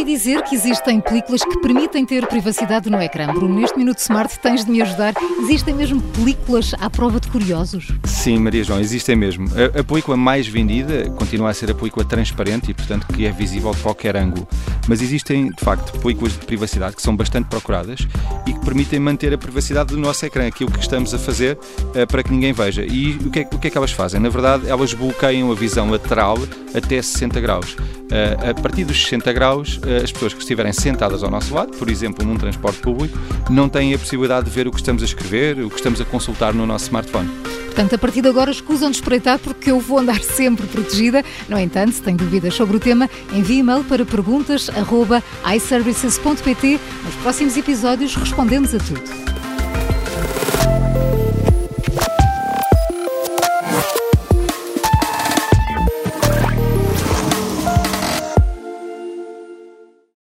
dizer que existem películas que permitem ter privacidade no ecrã. Bruno, neste Minuto Smart tens de me ajudar. Existem mesmo películas à prova de curiosos? Sim, Maria João, existem mesmo. A, a película mais vendida continua a ser a película transparente e, portanto, que é visível de qualquer ângulo. Mas existem, de facto, películas de privacidade que são bastante procuradas e que permitem manter a privacidade do nosso ecrã, aquilo que estamos a fazer uh, para que ninguém veja. E o que, é, o que é que elas fazem? Na verdade, elas bloqueiam a visão lateral até 60 graus. Uh, a partir dos 60 graus, uh, as pessoas que estiverem sentadas ao nosso lado, por exemplo, num transporte público, não têm a possibilidade de ver o que estamos a escrever, o que estamos a consultar no nosso smartphone. Portanto, a partir de agora escusam de espreitar porque eu vou andar sempre protegida. No entanto, se tem dúvidas sobre o tema, envie e-mail para perguntas.iservices.pt. Nos próximos episódios respondemos a tudo.